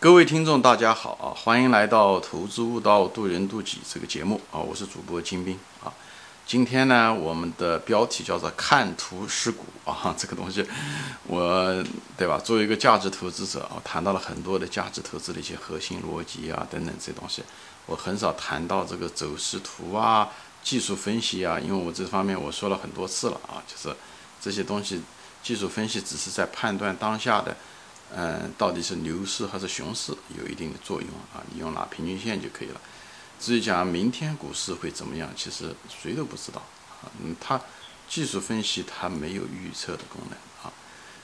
各位听众，大家好啊！欢迎来到《投资悟道，渡人渡己》这个节目啊！我是主播金兵啊。今天呢，我们的标题叫做“看图识股”啊。这个东西，我对吧？作为一个价值投资者啊，谈到了很多的价值投资的一些核心逻辑啊等等这些东西。我很少谈到这个走势图啊、技术分析啊，因为我这方面我说了很多次了啊，就是这些东西，技术分析只是在判断当下的。嗯，到底是牛市还是熊市，有一定的作用啊。你用拿平均线就可以了。至于讲明天股市会怎么样，其实谁都不知道啊。嗯，它技术分析它没有预测的功能啊。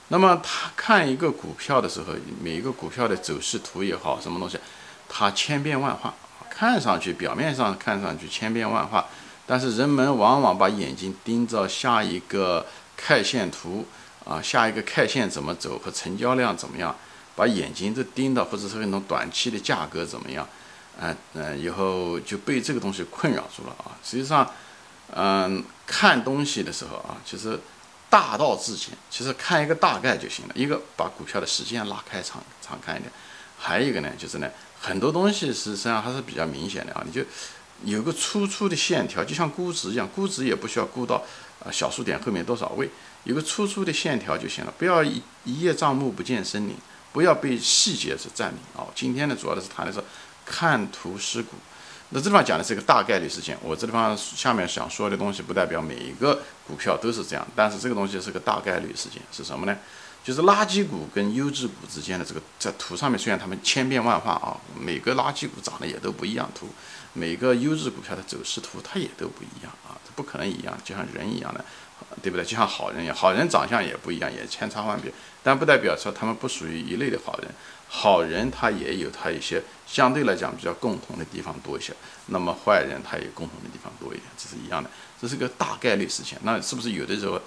那么他看一个股票的时候，每一个股票的走势图也好，什么东西，它千变万化，看上去表面上看上去千变万化，但是人们往往把眼睛盯着下一个 K 线图。啊，下一个 K 线怎么走和成交量怎么样，把眼睛都盯到，或者是那种短期的价格怎么样，嗯嗯，以后就被这个东西困扰住了啊。实际上，嗯，看东西的时候啊，其实大道至简，其实看一个大概就行了。一个把股票的时间拉开长长看一点，还有一个呢，就是呢，很多东西实际上还是比较明显的啊。你就有个粗粗的线条，就像估值一样，估值也不需要估到啊小数点后面多少位。有个粗粗的线条就行了，不要一一叶障目不见森林，不要被细节所占领哦。今天呢，主要的是谈的是看图识股。那这地方讲的是一个大概率事件，我这地方下面想说的东西不代表每一个股票都是这样，但是这个东西是个大概率事件，是什么呢？就是垃圾股跟优质股之间的这个在图上面，虽然它们千变万化啊，每个垃圾股长得也都不一样，图每个优质股票的走势图它也都不一样啊，它不可能一样，就像人一样的。对不对？就像好人一样，好人长相也不一样，也千差万别，但不代表说他们不属于一类的好人。好人他也有他一些相对来讲比较共同的地方多一些，那么坏人他也共同的地方多一点，这是一样的，这是个大概率事情。那是不是有的时候，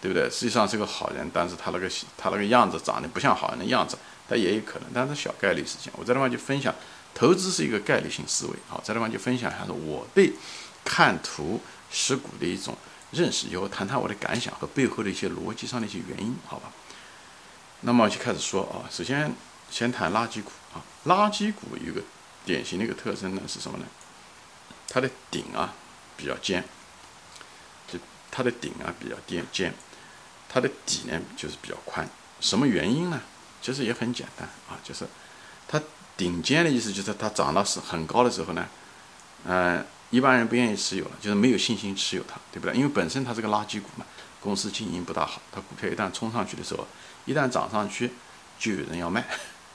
对不对？实际上是个好人，但是他那个他那个样子长得不像好人的样子，他也有可能，但是小概率事情。我这地方就分享，投资是一个概率性思维。好，这地方就分享一下，是我对看图识股的一种。认识以后，谈谈我的感想和背后的一些逻辑上的一些原因，好吧？那么就开始说啊，首先先谈垃圾股啊，垃圾股有个典型的一个特征呢是什么呢？它的顶啊比较尖，就它的顶啊比较尖尖，它的底呢就是比较宽。什么原因呢？其实也很简单啊，就是它顶尖的意思就是它涨到是很高的时候呢，嗯。一般人不愿意持有了，就是没有信心持有它，对不对？因为本身它是个垃圾股嘛，公司经营不大好，它股票一旦冲上去的时候，一旦涨上去，就有人要卖，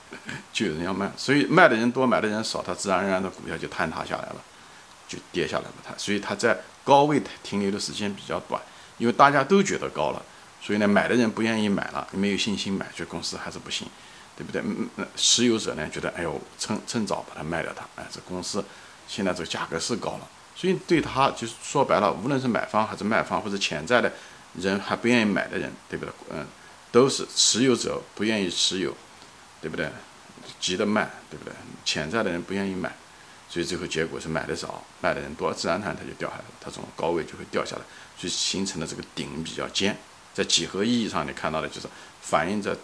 就有人要卖，所以卖的人多，买的人少，它自然而然的股票就坍塌下来了，就跌下来了。它所以它在高位停留的时间比较短，因为大家都觉得高了，所以呢，买的人不愿意买了，没有信心买，觉得公司还是不行，对不对？嗯嗯，持有者呢觉得，哎呦，趁趁早把它卖掉它，哎，这公司。现在这个价格是高了，所以对他就是说白了，无论是买方还是卖方，或者潜在的人还不愿意买的人，对不对？嗯，都是持有者不愿意持有，对不对？急着卖，对不对？潜在的人不愿意买，所以最后结果是买的少，卖的人多，自然它它就掉下来，它从高位就会掉下来，所以形成了这个顶比较尖。在几何意义上，你看到的就是反映在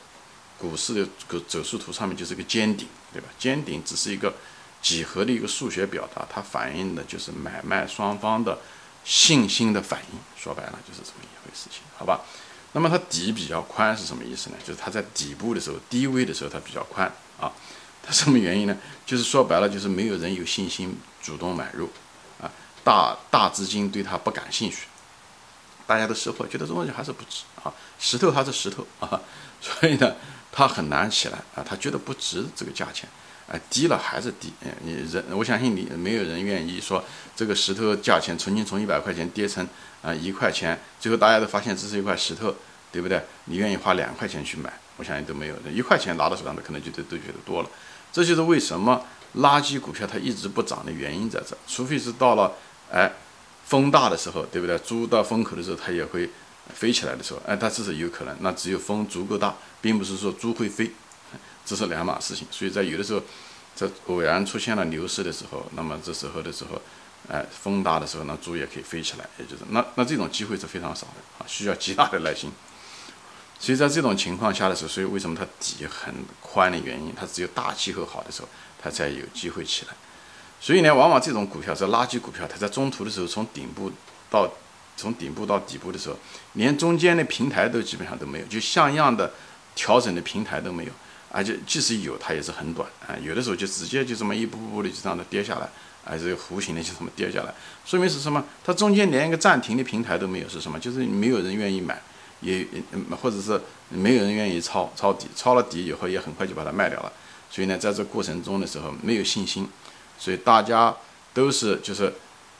股市的个走势图上面，就是个尖顶，对吧？尖顶只是一个。几何的一个数学表达，它反映的就是买卖双方的信心的反应。说白了就是这么一回事情，好吧？那么它底比较宽是什么意思呢？就是它在底部的时候，低位的时候它比较宽啊。它什么原因呢？就是说白了就是没有人有信心主动买入啊，大大资金对它不感兴趣，大家都识货，觉得这东西还是不值啊，石头还是石头啊，所以呢，它很难起来啊，它觉得不值这个价钱。哎，低了还是低，嗯，你人，我相信你没有人愿意说这个石头价钱曾经从一百块钱跌成啊一块钱，最后大家都发现这是一块石头，对不对？你愿意花两块钱去买，我相信都没有人，一块钱拿到手上的可能就都都觉得多了。这就是为什么垃圾股票它一直不涨的原因在这，除非是到了哎风大的时候，对不对？猪到风口的时候它也会飞起来的时候，哎，它这是有可能，那只有风足够大，并不是说猪会飞。这是两码事情，所以在有的时候，在偶然出现了牛市的时候，那么这时候的时候，哎，风大的时候，那猪也可以飞起来，也就是那那这种机会是非常少的啊，需要极大的耐心。所以在这种情况下的时候，所以为什么它底很宽的原因，它只有大气候好的时候，它才有机会起来。所以呢，往往这种股票是垃圾股票，它在中途的时候，从顶部到从顶部到底部的时候，连中间的平台都基本上都没有，就像样的调整的平台都没有，而且即使有，它也是很短啊，有的时候就直接就这么一步步的就这样的跌下来，啊，这个弧形的就这么跌下来，说明是什么？它中间连一个暂停的平台都没有，是什么？就是没有人愿意买，也或者是没有人愿意抄抄底，抄了底以后也很快就把它卖掉了。所以呢，在这过程中的时候没有信心。所以大家都是就是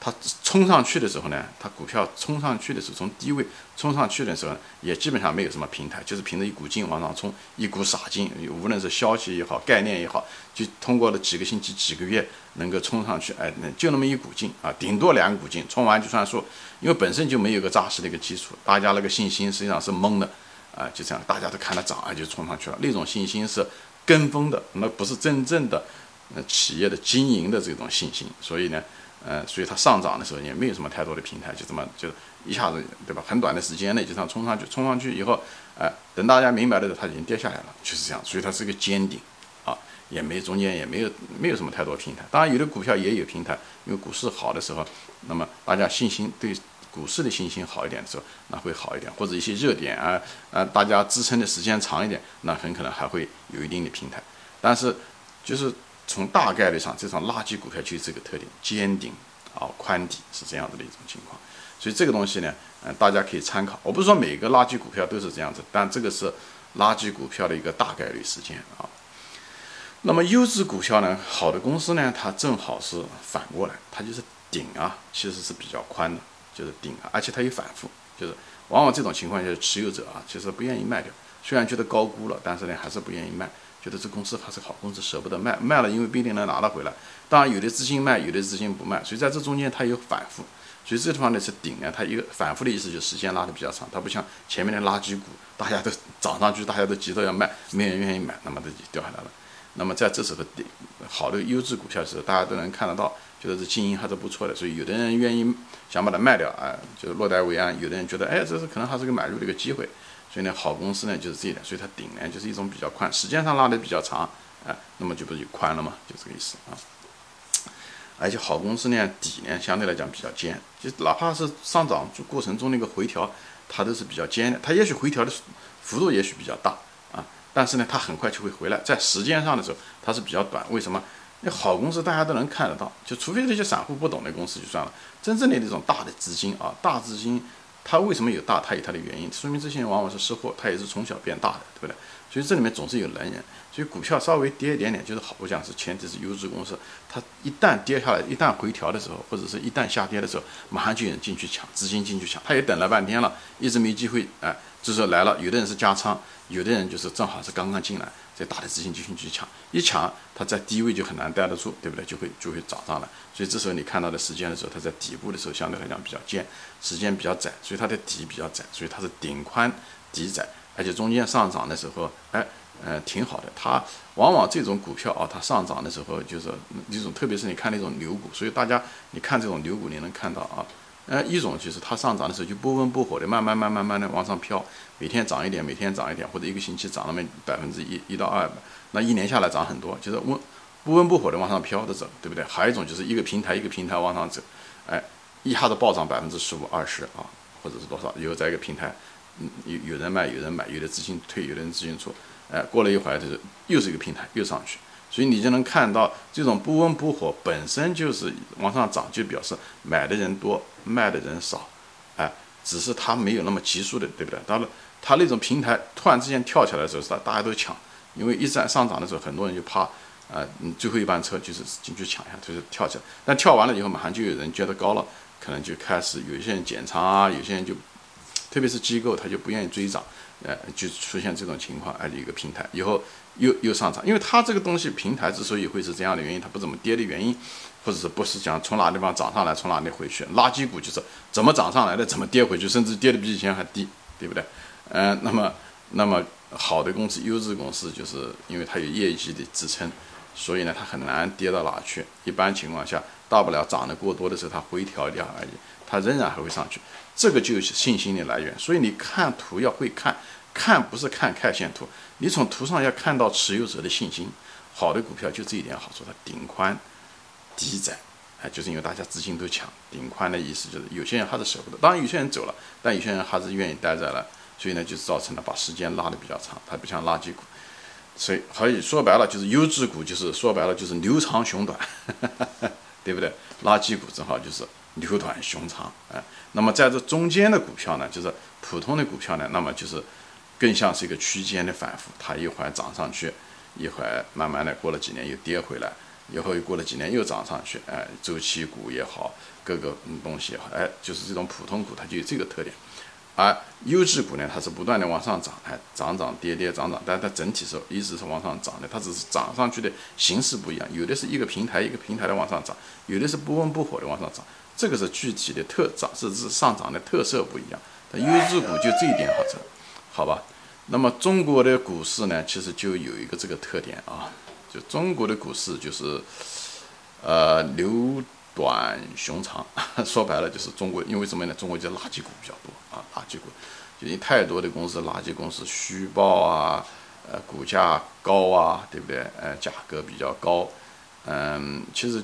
它冲上去的时候呢，它股票冲上去的时候，从低位冲上去的时候，也基本上没有什么平台，就是凭着一股劲往上冲，一股傻劲，无论是消息也好，概念也好，就通过了几个星期、几个月能够冲上去，哎，那就那么一股劲啊，顶多两股劲，冲完就算数，因为本身就没有个扎实的一个基础，大家那个信心实际上是懵的啊，就这样，大家都看它涨啊，就冲上去了，那种信心是跟风的，那不是真正的。呃，企业的经营的这种信心，所以呢，呃，所以它上涨的时候也没有什么太多的平台，就这么就一下子，对吧？很短的时间内就这样冲上去，冲上去以后，哎，等大家明白的时候，它已经跌下来了，就是这样。所以它是个尖顶，啊，也没中间也没有没有什么太多平台。当然，有的股票也有平台，因为股市好的时候，那么大家信心对股市的信心好一点的时候，那会好一点，或者一些热点啊，呃，大家支撑的时间长一点，那很可能还会有一定的平台。但是就是。从大概率上，这种垃圾股票就是这个特点：尖顶啊，宽底是这样子的一种情况。所以这个东西呢，嗯，大家可以参考。我不是说每个垃圾股票都是这样子，但这个是垃圾股票的一个大概率事件啊。那么优质股票呢，好的公司呢，它正好是反过来，它就是顶啊，其实是比较宽的，就是顶啊，而且它有反复，就是往往这种情况下，持有者啊，其实不愿意卖掉，虽然觉得高估了，但是呢，还是不愿意卖。觉得这公司还是好公司，舍不得卖，卖了因为不一定能拿得回来。当然，有的资金卖，有的资金不卖，所以在这中间它有反复。所以这地方呢是顶啊，它一个反复的意思就是时间拉的比较长，它不像前面的垃圾股，大家都涨上去，大家都急着要卖，没人愿意买，那么它就掉下来了。那么在这时候好的优质股票的时候，大家都能看得到，觉得这经营还是不错的，所以有的人愿意想把它卖掉啊，就落袋为安；有的人觉得，哎，这是可能还是个买入的一个机会。所以呢，好公司呢就是这一点，所以它顶呢就是一种比较宽，时间上拉的比较长，啊，那么就不是就宽了嘛，就这个意思啊。而且好公司呢底呢相对来讲比较尖，就哪怕是上涨过程中那个回调，它都是比较尖的，它也许回调的幅度也许比较大啊，但是呢它很快就会回来，在时间上的时候它是比较短，为什么？那好公司大家都能看得到，就除非那些散户不懂的公司就算了，真正的那种大的资金啊，大资金。它为什么有大？它有它的原因，说明这些人往往是识货，他也是从小变大的，对不对？所以这里面总是有能人。所以股票稍微跌一点点，就是好我讲是前提是优质公司，它一旦跌下来，一旦回调的时候，或者是一旦下跌的时候，马上就有人进去抢，资金进去抢。他也等了半天了，一直没机会，哎，就是来了。有的人是加仓，有的人就是正好是刚刚进来。这大的资金进行去抢，一抢，它在低位就很难待得住，对不对？就会就会涨上来。所以这时候你看到的时间的时候，它在底部的时候相对来讲比较尖，时间比较窄，所以它的底比较窄，所以它是顶宽底窄，而且中间上涨的时候，哎，呃，挺好的。它往往这种股票啊，它上涨的时候就是那种，特别是你看那种牛股，所以大家你看这种牛股，你能看到啊。呃，一种就是它上涨的时候就不温不火的，慢慢慢慢慢的往上飘，每天涨一点，每天涨一点，或者一个星期涨那么百分之一一到二，那一年下来涨很多，就是温不温不火的往上飘着走，对不对？还有一种就是一个平台一个平台往上走，哎，一下子暴涨百分之十五二十啊，或者是多少，有在一个平台，嗯，有有人卖有人买，有的资金退，有的人资金出，哎，过了一会儿就是又是一个平台又上去。所以你就能看到，这种不温不火本身就是往上涨，就表示买的人多，卖的人少，哎，只是它没有那么急速的，对不对？当然，它那种平台突然之间跳起来的时候，是大家都抢，因为一在上涨的时候，很多人就怕，呃，最后一班车就是进去抢一下，就是跳起来。但跳完了以后，马上就有人觉得高了，可能就开始有一些人减仓啊，有些人就，特别是机构，他就不愿意追涨。呃，就出现这种情况，哎，一个平台以后又又上涨，因为它这个东西平台之所以会是这样的原因，它不怎么跌的原因，或者是不是讲从哪地方涨上来，从哪里回去？垃圾股就是怎么涨上来的，怎么跌回去，甚至跌的比以前还低，对不对？嗯，那么那么好的公司、优质公司，就是因为它有业绩的支撑，所以呢，它很难跌到哪去。一般情况下，大不了涨得过多的时候，它回调掉而已，它仍然还会上去。这个就是信心的来源，所以你看图要会看，看不是看 K 线图，你从图上要看到持有者的信心。好的股票就这一点好处，它顶宽低窄，哎，就是因为大家资金都抢，顶宽的意思就是有些人还是舍不得，当然有些人走了，但有些人还是愿意待在了，所以呢，就是造成了把时间拉的比较长，它不像垃圾股。所以，可以说白了就是优质股，就是说白了就是牛长熊短，对不对？垃圾股正好就是牛短熊长，哎，那么在这中间的股票呢，就是普通的股票呢，那么就是更像是一个区间的反复，它一会儿涨上去，一会儿慢慢的过了几年又跌回来，以后又过了几年又涨上去，哎，周期股也好，各个东西也好，哎，就是这种普通股它就有这个特点。而优质股呢，它是不断的往上涨，哎，涨涨跌跌涨涨，但它整体是一直是往上涨的，它只是涨上去的形式不一样，有的是一个平台一个平台的往上涨，有的是不温不火的往上涨，这个是具体的特涨是是上涨的特色不一样。它优质股就这一点好处，好吧？那么中国的股市呢，其实就有一个这个特点啊，就中国的股市就是，呃，牛短熊长，说白了就是中国，因为什么呢？中国就垃圾股比较多。啊，垃圾股，就因为太多的公司，垃圾公司虚报啊，呃，股价高啊，对不对？呃，价格比较高，嗯，其实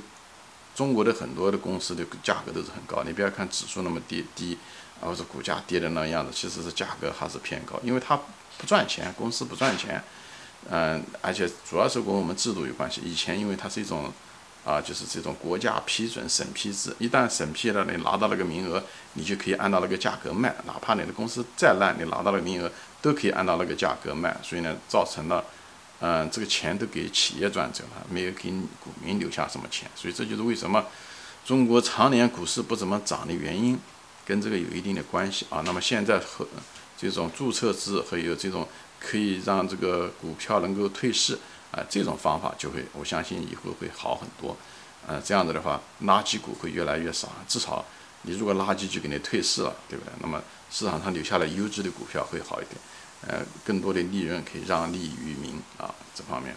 中国的很多的公司的价格都是很高。你不要看指数那么低低，或者股价跌的那样子，其实是价格还是偏高，因为它不赚钱，公司不赚钱，嗯，而且主要是跟我们制度有关系。以前因为它是一种。啊，就是这种国家批准审批制，一旦审批了，你拿到那个名额，你就可以按照那个价格卖，哪怕你的公司再烂，你拿到了名额都可以按照那个价格卖。所以呢，造成了，嗯，这个钱都给企业赚走了，没有给股民留下什么钱。所以这就是为什么中国常年股市不怎么涨的原因，跟这个有一定的关系啊。那么现在和这种注册制和有这种可以让这个股票能够退市。啊，这种方法就会，我相信以后会好很多。呃，这样子的话，垃圾股会越来越少。至少你如果垃圾就给你退市了，对不对？那么市场上留下来优质的股票会好一点。呃，更多的利润可以让利于民啊，这方面。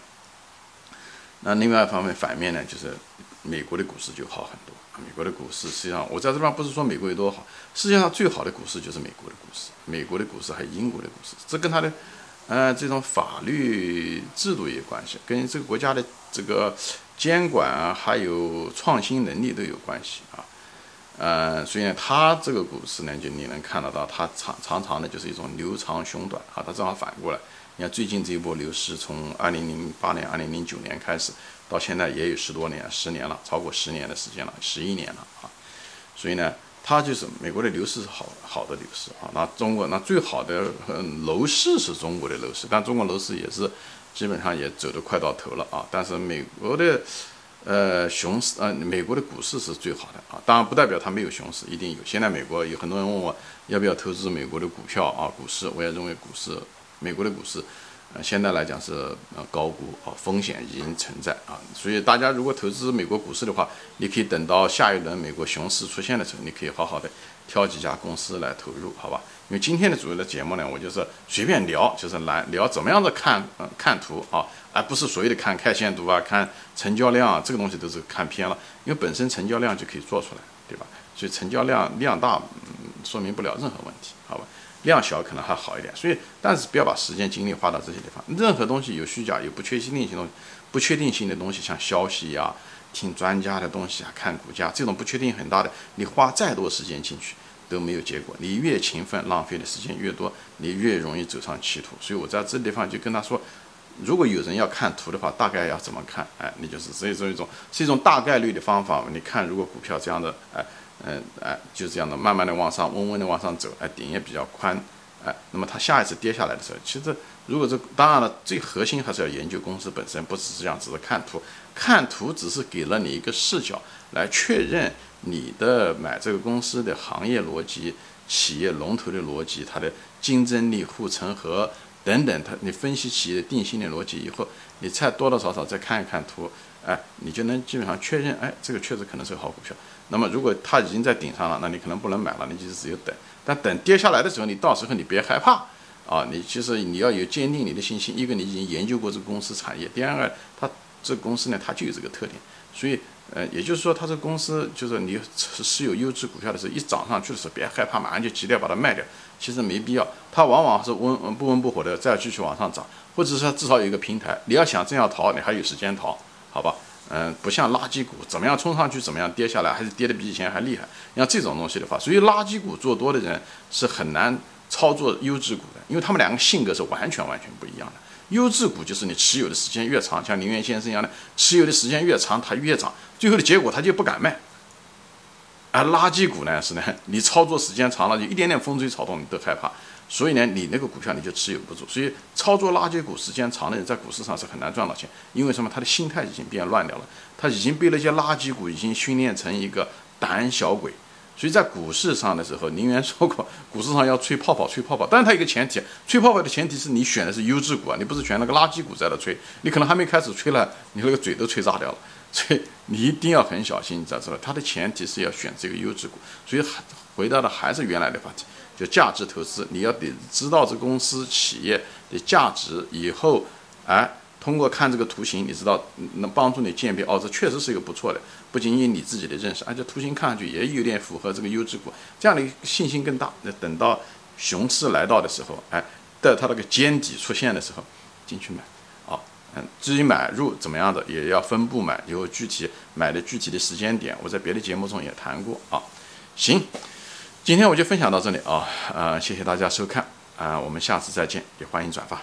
那另外一方面反面呢，就是美国的股市就好很多。美国的股市实际上，我在这边不是说美国有多好，世界上最好的股市就是美国的股市，美国的股市还有英国的股市，这跟它的。呃，这种法律制度也有关系，跟这个国家的这个监管啊，还有创新能力都有关系啊。呃，所以呢，它这个股市呢，就你能看得到，它常常常的就是一种牛长熊短啊。它正好反过来，你看最近这一波牛市，从二零零八年、二零零九年开始，到现在也有十多年、十年了，超过十年的时间了，十一年了啊。所以呢。它就是美国的牛市是好好的牛市啊，那中国那最好的楼市是中国的楼市，但中国楼市也是基本上也走得快到头了啊。但是美国的呃熊市呃美国的股市是最好的啊，当然不代表它没有熊市，一定有。现在美国有很多人问我要不要投资美国的股票啊，股市我也认为股市美国的股市。现在来讲是呃高估啊，风险已经存在啊，所以大家如果投资美国股市的话，你可以等到下一轮美国熊市出现的时候，你可以好好的挑几家公司来投入，好吧？因为今天的主要的节目呢，我就是随便聊，就是来聊怎么样的看嗯看图啊，而不是所谓的看 K 线图啊，看成交量啊，这个东西都是看偏了，因为本身成交量就可以做出来，对吧？所以成交量量大，嗯，说明不了任何问题，好吧？量小可能还好一点，所以但是不要把时间精力花到这些地方。任何东西有虚假、有不确定性东西，不确定性的东西，像消息呀、听专家的东西啊、看股价这种不确定很大的，你花再多时间进去都没有结果。你越勤奋，浪费的时间越多，你越容易走上歧途。所以我在这地方就跟他说，如果有人要看图的话，大概要怎么看？哎，你就是这种一种是一种大概率的方法。你看，如果股票这样的，哎。嗯，哎，就这样的，慢慢的往上，稳稳的往上走，哎，顶也比较宽，哎，那么它下一次跌下来的时候，其实如果这当然了，最核心还是要研究公司本身，不只是这样，只是看图，看图只是给了你一个视角来确认你的买这个公司的行业逻辑、企业龙头的逻辑、它的竞争力、护城河等等，它你分析企业的定性的逻辑以后，你再多多少少再看一看图。哎，你就能基本上确认，哎，这个确实可能是个好股票。那么如果它已经在顶上了，那你可能不能买了，你就只有等。但等跌下来的时候，你到时候你别害怕啊！你其实你要有坚定你的信心。一个你已经研究过这个公司产业，第二个它这个公司呢，它就有这个特点。所以，呃，也就是说，它这个公司就是你持有优质股票的时候，一涨上去的时候，别害怕，马上就急着把它卖掉，其实没必要。它往往是温不温不火的再继续往上涨，或者说至少有一个平台。你要想这样逃，你还有时间逃，好吧？嗯，不像垃圾股，怎么样冲上去，怎么样跌下来，还是跌的比以前还厉害。像这种东西的话，所以垃圾股做多的人是很难操作优质股的，因为他们两个性格是完全完全不一样的。优质股就是你持有的时间越长，像林源先生一样的，持有的时间越长，它越涨，最后的结果它就不敢卖。而垃圾股呢是呢，你操作时间长了，就一点点风吹草动你都害怕，所以呢，你那个股票你就持有不住。所以操作垃圾股时间长的人在股市上是很难赚到钱，因为什么？他的心态已经变乱掉了，他已经被那些垃圾股已经训练成一个胆小鬼。所以在股市上的时候，宁愿说过，股市上要吹泡泡，吹泡泡。但是它一个前提，吹泡泡的前提是你选的是优质股啊，你不是选那个垃圾股在那吹，你可能还没开始吹了，你那个嘴都吹炸掉了。所以你一定要很小心，你知道吧？它的前提是要选这个优质股。所以还回到的还是原来的话题，就价值投资，你要得知道这公司企业的价值以后，哎。通过看这个图形，你知道能帮助你鉴别哦，这确实是一个不错的。不仅仅你自己的认识，而且图形看上去也有点符合这个优质股，这样的信心更大。那等到熊市来到的时候，哎，在它那个尖底出现的时候，进去买。啊，嗯，至于买入怎么样的，也要分步买，有具体买的具体的时间点，我在别的节目中也谈过啊。行，今天我就分享到这里啊，呃，谢谢大家收看啊，我们下次再见，也欢迎转发。